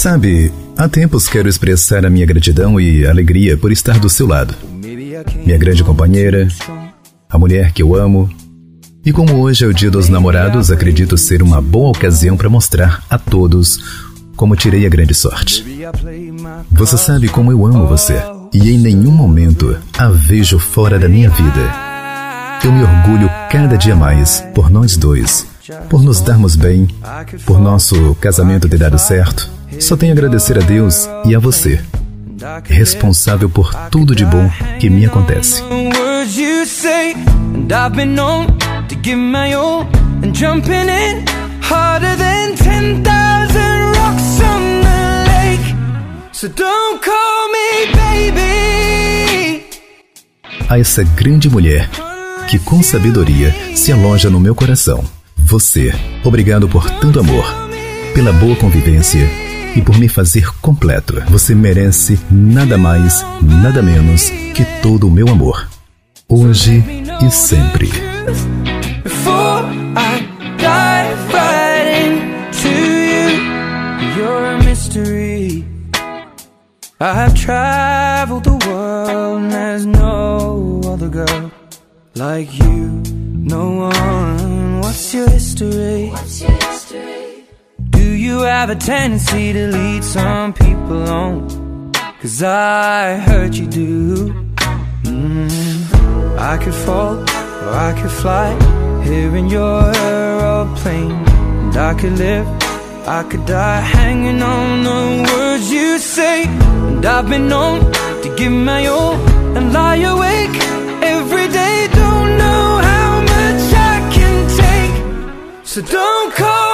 Sabe, há tempos quero expressar a minha gratidão e alegria por estar do seu lado. Minha grande companheira, a mulher que eu amo. E como hoje é o Dia dos Namorados, acredito ser uma boa ocasião para mostrar a todos como tirei a grande sorte. Você sabe como eu amo você e em nenhum momento a vejo fora da minha vida. Eu me orgulho cada dia mais por nós dois, por nos darmos bem, por nosso casamento ter dado certo. Só tenho a agradecer a Deus e a você, responsável por tudo de bom que me acontece. harder than 10,000 So don't call me baby. A essa grande mulher que com sabedoria se aloja no meu coração. Você, obrigado por tanto amor, pela boa convivência e por me fazer completo. Você merece nada mais, nada menos que todo o meu amor. Hoje e sempre. I've traveled the world and there's no other girl like you. No one. What's your history? What's your you have a tendency to lead some people on? Cause I heard you do. Mm. I could fall or I could fly here in your aeroplane. And I could live I could die hanging on the words you say And I've been known to give my all And lie awake every day Don't know how much I can take So don't call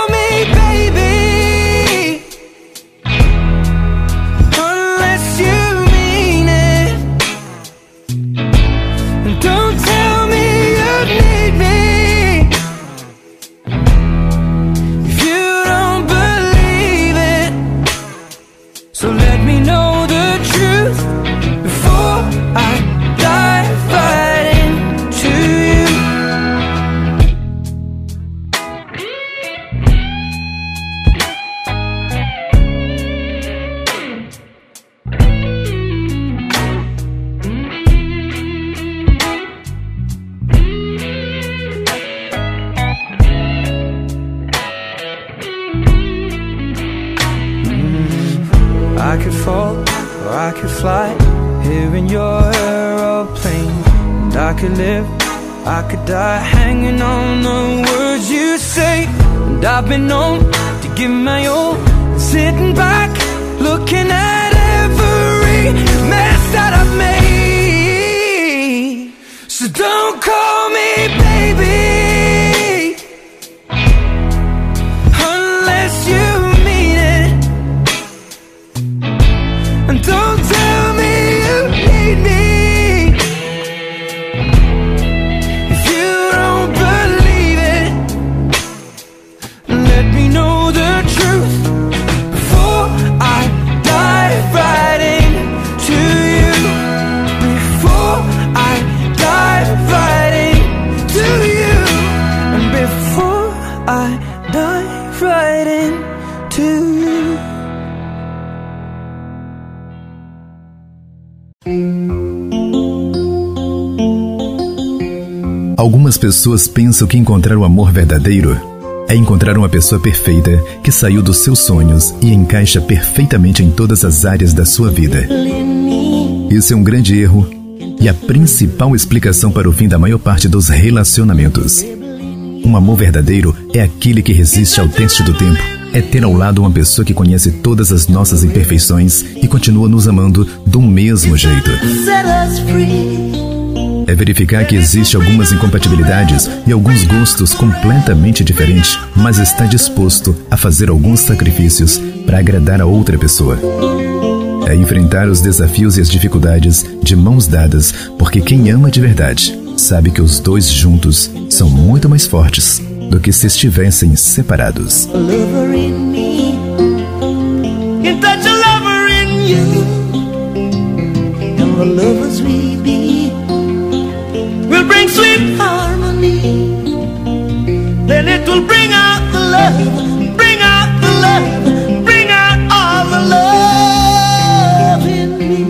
pessoas pensam que encontrar o amor verdadeiro é encontrar uma pessoa perfeita que saiu dos seus sonhos e encaixa perfeitamente em todas as áreas da sua vida. Isso é um grande erro e a principal explicação para o fim da maior parte dos relacionamentos. Um amor verdadeiro é aquele que resiste ao teste do tempo. É ter ao lado uma pessoa que conhece todas as nossas imperfeições e continua nos amando do mesmo jeito é verificar que existe algumas incompatibilidades e alguns gostos completamente diferentes, mas está disposto a fazer alguns sacrifícios para agradar a outra pessoa. É enfrentar os desafios e as dificuldades de mãos dadas, porque quem ama de verdade sabe que os dois juntos são muito mais fortes do que se estivessem separados. lovers bring out the love, bring out the love, bring out all the love in me.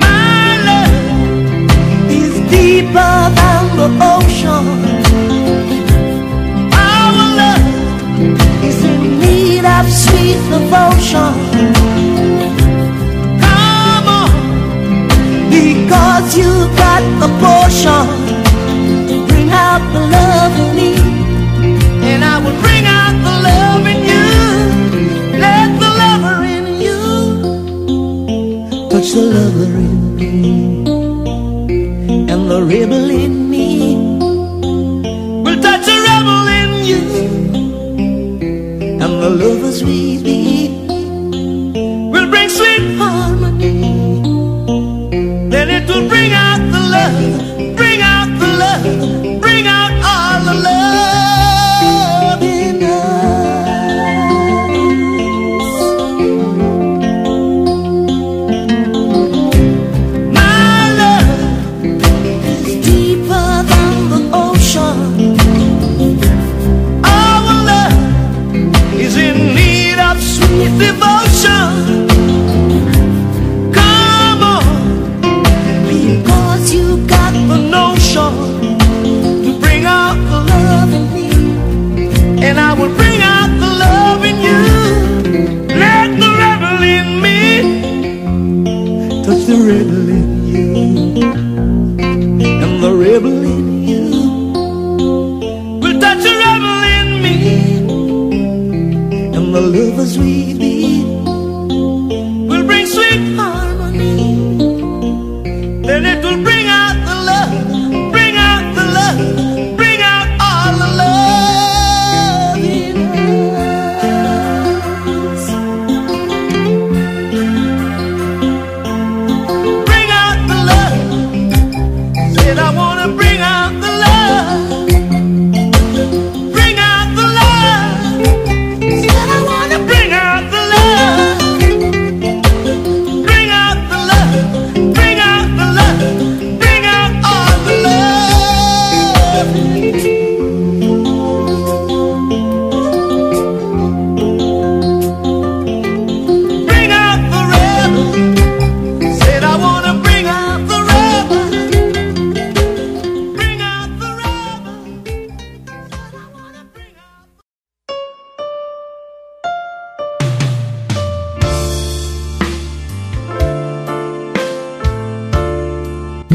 My love is deeper than the ocean. Our love is in need of sweet devotion. Because you got the potion. Bring out the love in me, and I will bring out the love in you. Let the lover in you touch the lover in me and the rebel in me will touch the rebel in you, and the lovers we be and I will bring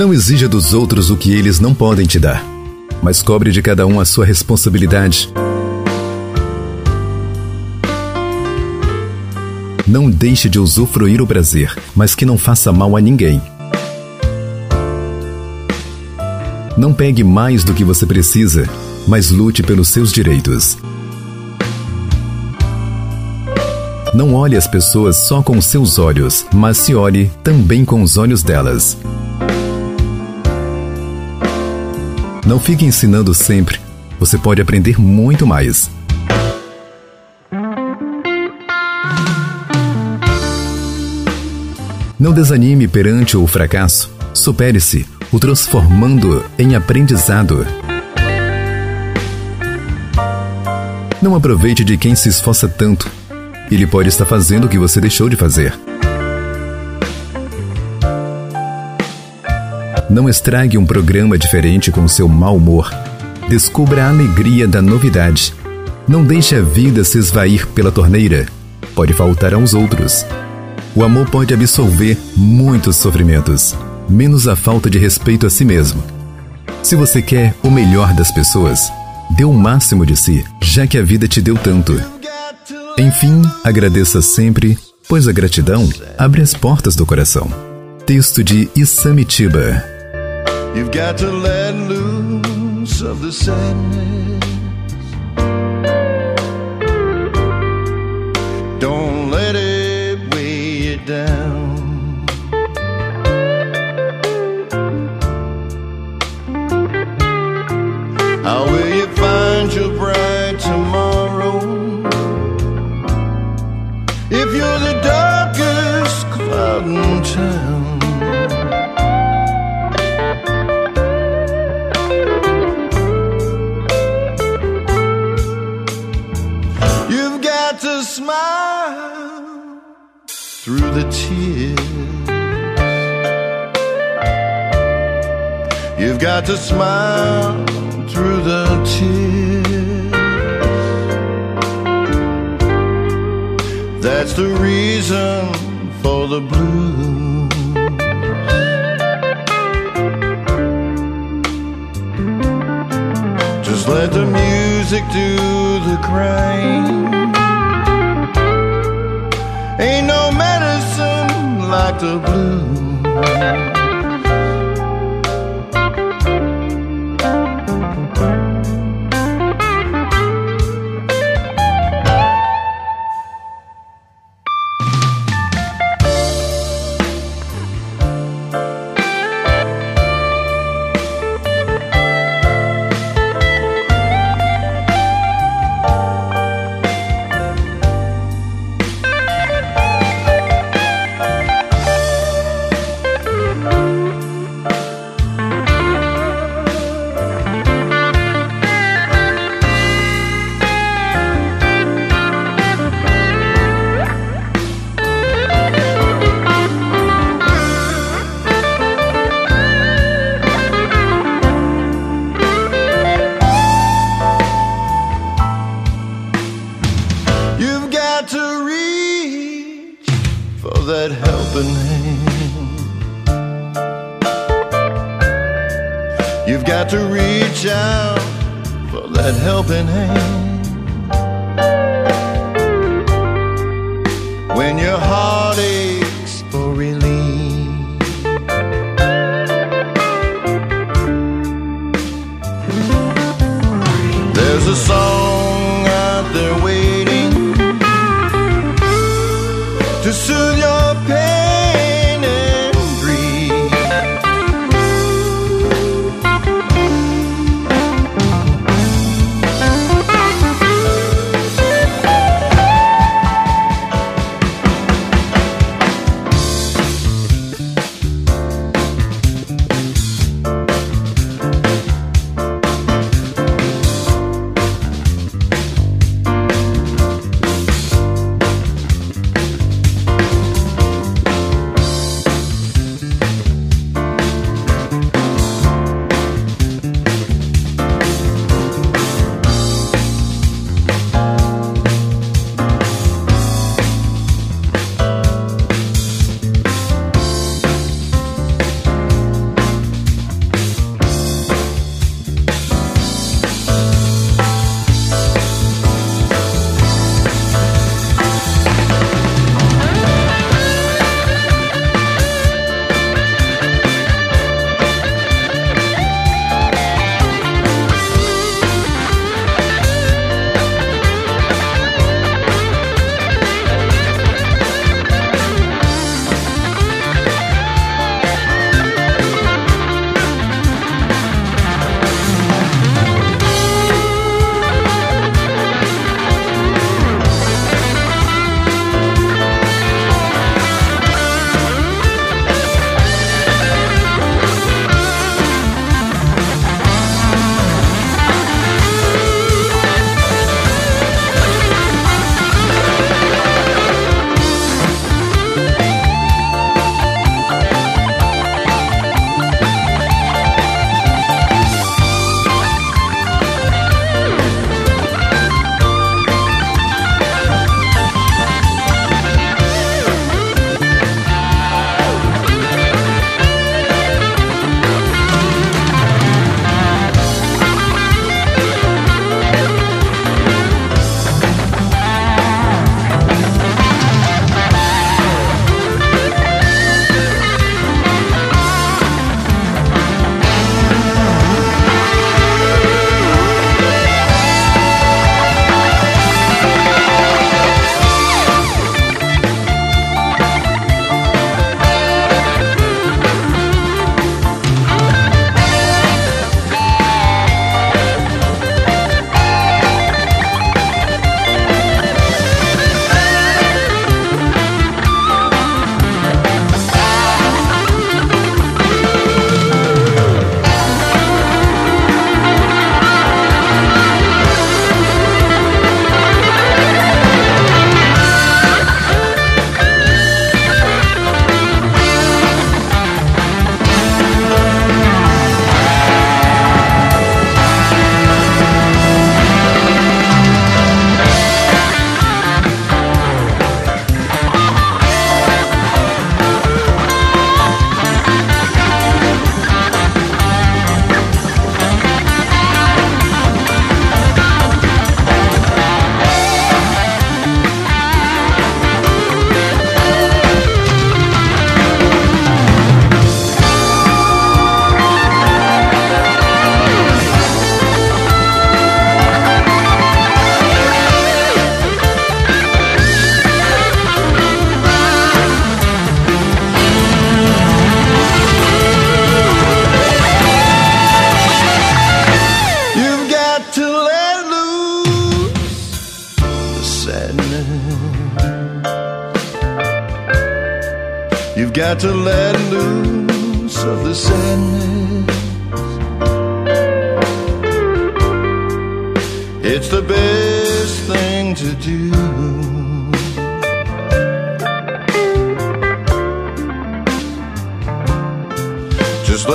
Não exija dos outros o que eles não podem te dar, mas cobre de cada um a sua responsabilidade. Não deixe de usufruir o prazer, mas que não faça mal a ninguém. Não pegue mais do que você precisa, mas lute pelos seus direitos. Não olhe as pessoas só com os seus olhos, mas se olhe também com os olhos delas. Não fique ensinando sempre. Você pode aprender muito mais. Não desanime perante o fracasso. Supere-se, o transformando em aprendizado. Não aproveite de quem se esforça tanto. Ele pode estar fazendo o que você deixou de fazer. Não estrague um programa diferente com seu mau humor. Descubra a alegria da novidade. Não deixe a vida se esvair pela torneira. Pode faltar aos outros. O amor pode absolver muitos sofrimentos, menos a falta de respeito a si mesmo. Se você quer o melhor das pessoas, dê o máximo de si, já que a vida te deu tanto. Enfim, agradeça sempre, pois a gratidão abre as portas do coração. Texto de Isamitiba. You've got to let loose of the sadness. Don't let it weigh you down. How will you find your bright tomorrow? If you're the darkest cloud in town. the tears. You've got to smile through the tears. That's the reason for the blues. Just let the music do the crying. Ain't no medicine like the blues.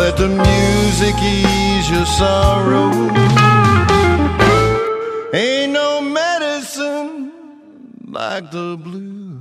Let the music ease your sorrow. Ain't no medicine like the blues.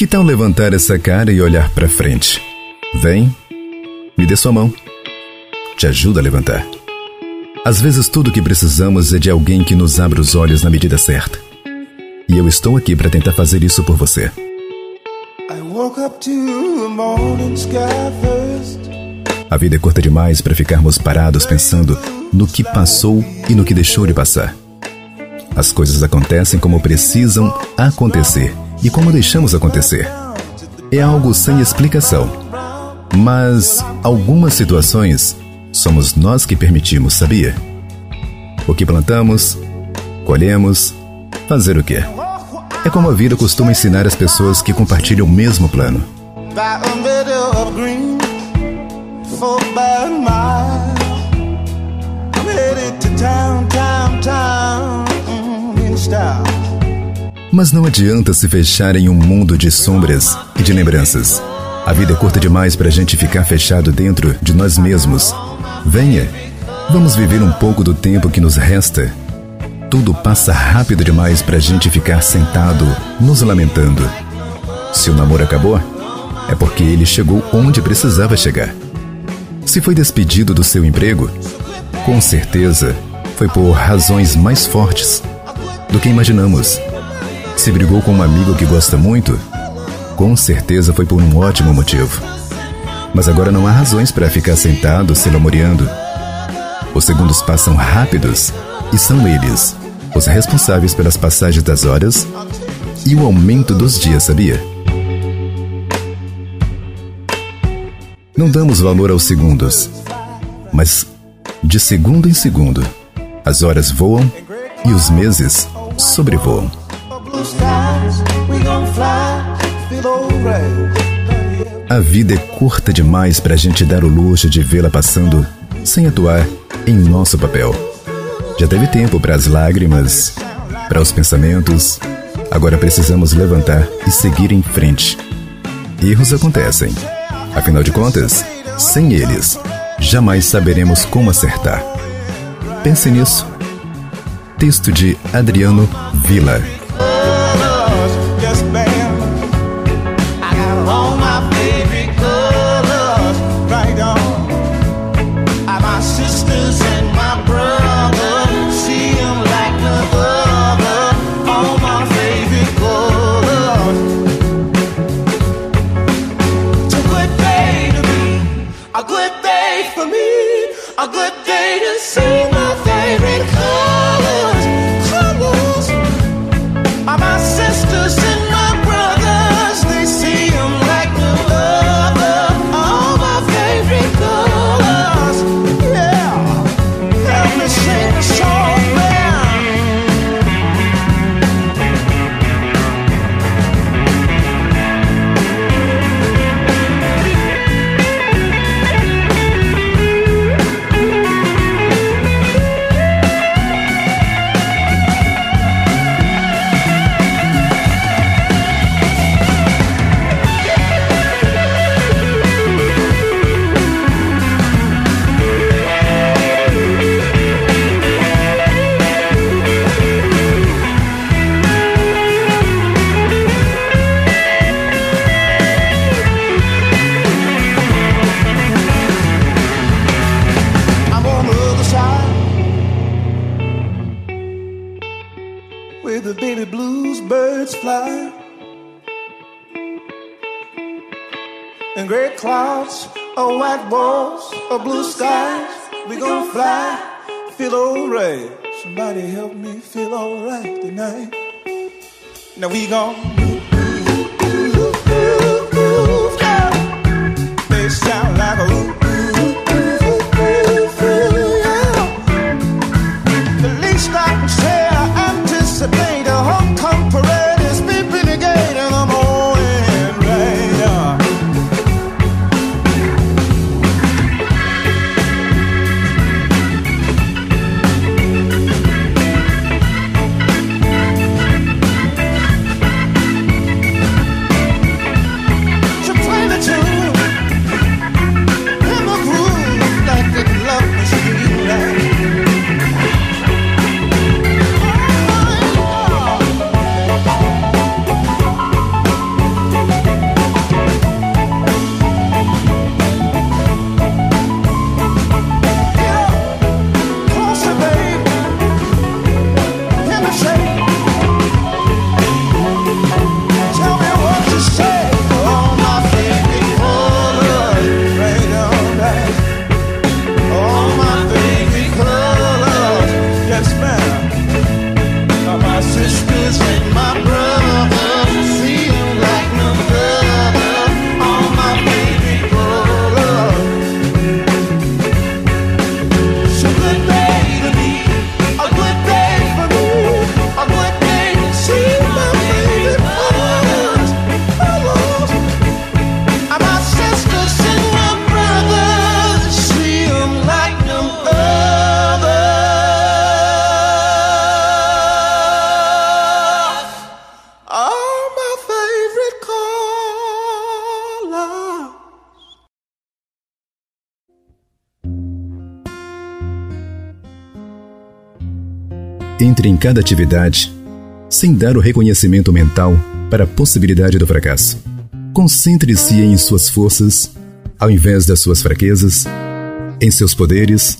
Que tal levantar essa cara e olhar para frente? Vem, me dê sua mão. Te ajuda a levantar. Às vezes tudo o que precisamos é de alguém que nos abra os olhos na medida certa. E eu estou aqui para tentar fazer isso por você. A vida é curta demais para ficarmos parados pensando no que passou e no que deixou de passar. As coisas acontecem como precisam acontecer e como deixamos acontecer. É algo sem explicação. Mas algumas situações somos nós que permitimos, sabia? O que plantamos, colhemos, fazer o quê? É como a vida costuma ensinar as pessoas que compartilham o mesmo plano. style. Mas não adianta se fechar em um mundo de sombras e de lembranças. A vida é curta demais para a gente ficar fechado dentro de nós mesmos. Venha, vamos viver um pouco do tempo que nos resta. Tudo passa rápido demais para a gente ficar sentado, nos lamentando. Se o namoro acabou, é porque ele chegou onde precisava chegar. Se foi despedido do seu emprego, com certeza foi por razões mais fortes do que imaginamos. Se brigou com um amigo que gosta muito, com certeza foi por um ótimo motivo. Mas agora não há razões para ficar sentado se lamoreando. Os segundos passam rápidos e são eles os responsáveis pelas passagens das horas e o aumento dos dias, sabia? Não damos valor aos segundos, mas de segundo em segundo, as horas voam e os meses sobrevoam. A vida é curta demais para a gente dar o luxo de vê-la passando sem atuar em nosso papel. Já teve tempo para as lágrimas, para os pensamentos. Agora precisamos levantar e seguir em frente. Erros acontecem. Afinal de contas, sem eles, jamais saberemos como acertar. Pense nisso. Texto de Adriano Villa. clouds, or white walls, or blue skies. We gon' fly, feel alright. Somebody help me feel alright tonight. Now we gon' cada atividade sem dar o reconhecimento mental para a possibilidade do fracasso. Concentre-se em suas forças, ao invés das suas fraquezas, em seus poderes,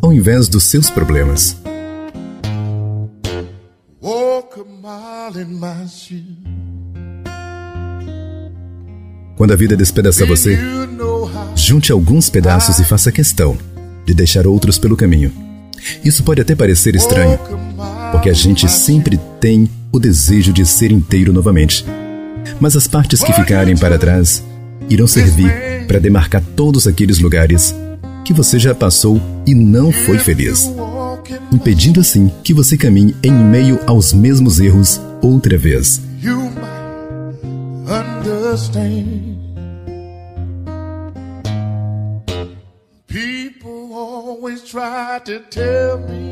ao invés dos seus problemas. Quando a vida despedaçar você, junte alguns pedaços e faça questão de deixar outros pelo caminho. Isso pode até parecer estranho, porque a gente sempre tem o desejo de ser inteiro novamente. Mas as partes que ficarem para trás irão servir para demarcar todos aqueles lugares que você já passou e não foi feliz, impedindo assim que você caminhe em meio aos mesmos erros outra vez.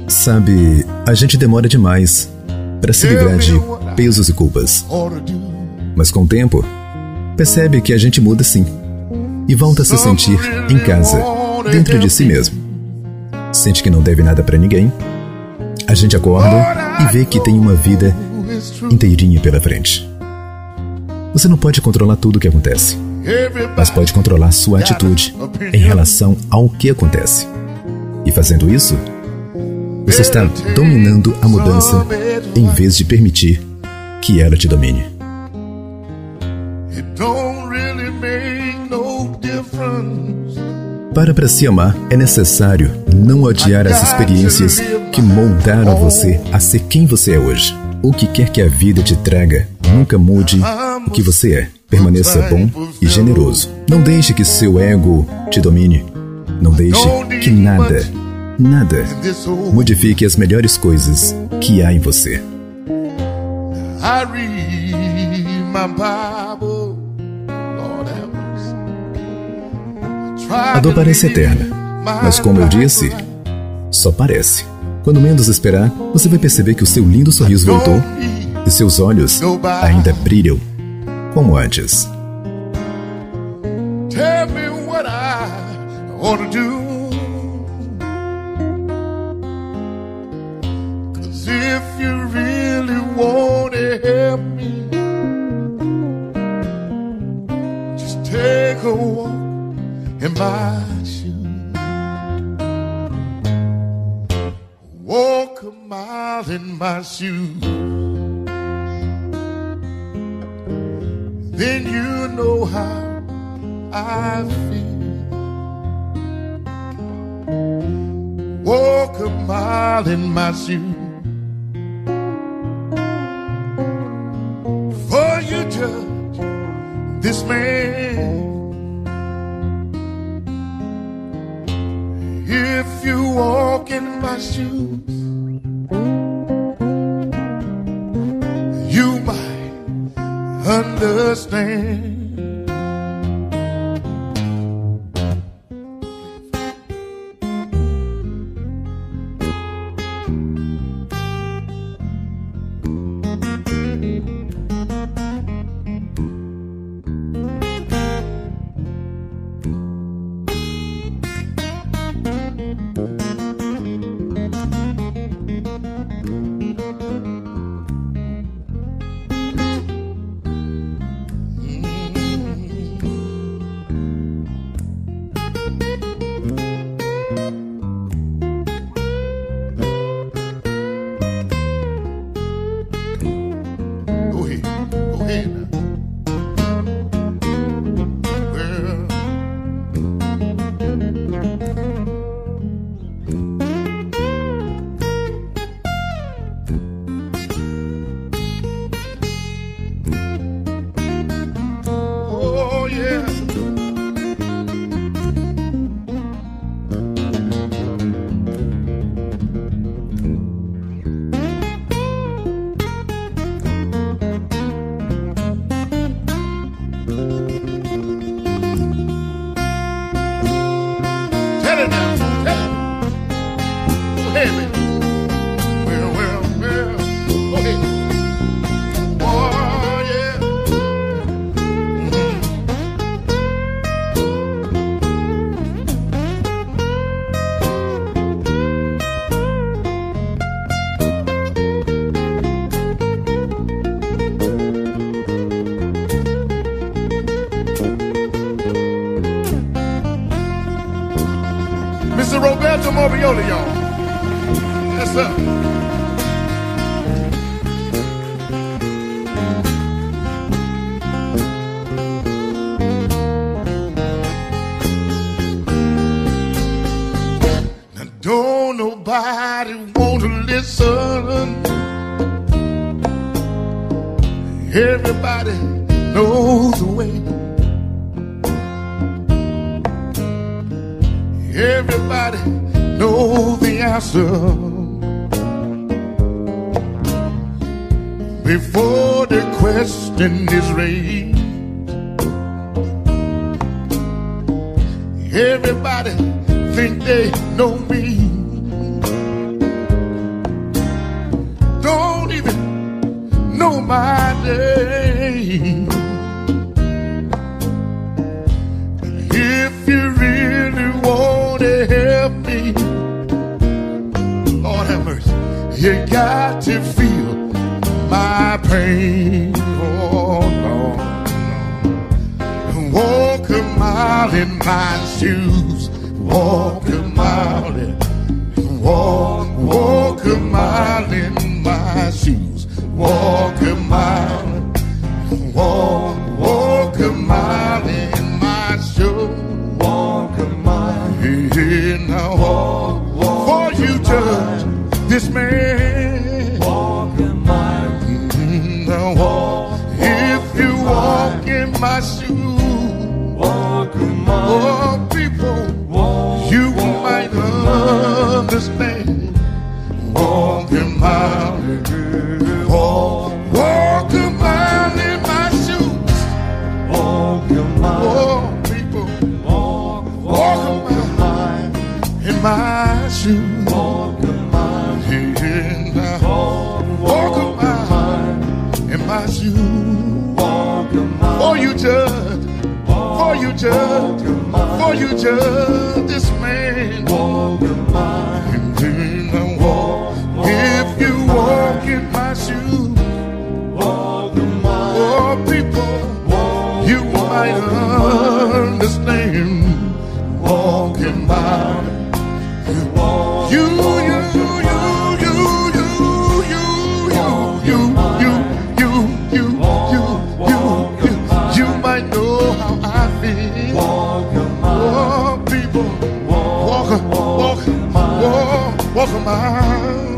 Sabe, a gente demora demais para se livrar de pesos e culpas. Mas com o tempo, percebe que a gente muda sim e volta a se sentir em casa, dentro de si mesmo. Sente que não deve nada para ninguém. A gente acorda e vê que tem uma vida inteirinha pela frente. Você não pode controlar tudo o que acontece, mas pode controlar sua atitude em relação ao que acontece. E fazendo isso, você está dominando a mudança em vez de permitir que ela te domine. Para para se amar, é necessário não odiar as experiências que moldaram você a ser quem você é hoje. O que quer que a vida te traga, nunca mude o que você é. Permaneça bom e generoso. Não deixe que seu ego te domine. Não deixe que nada, nada, modifique as melhores coisas que há em você. A dor parece eterna, mas como eu disse, só parece. Quando menos esperar, você vai perceber que o seu lindo sorriso voltou e seus olhos ainda brilham como antes. Tell me what I ought to do. Cause if you really want to help me, just take a walk in my shoes. Walk a mile in my shoes. Then you know how I feel. Walk a mile in my shoes. For you judge this man. If you walk in my shoes, you might understand. everybody know the answer before the question is raised. Everybody think they know me. Don't even know my name. to help me. Lord have mercy. You got to feel my pain. Oh, Lord. Walk a mile in my shoes. Walk a mile in. Walk, walk a mile in my shoes. Walk a mile. This man. future. my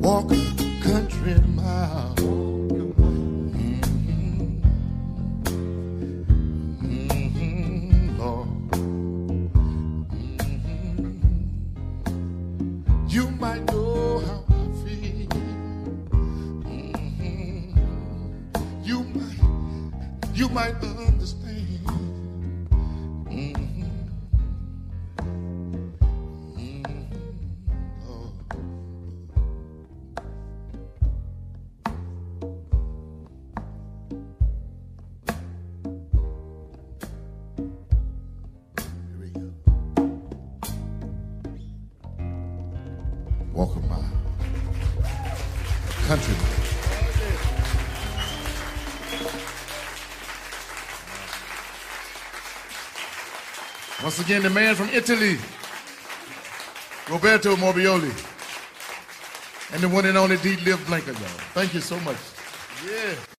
walk a country mile. again, the man from Italy, Roberto Morbioli, and the one and only D. Liv Blanca, y'all. Thank you so much. Yeah.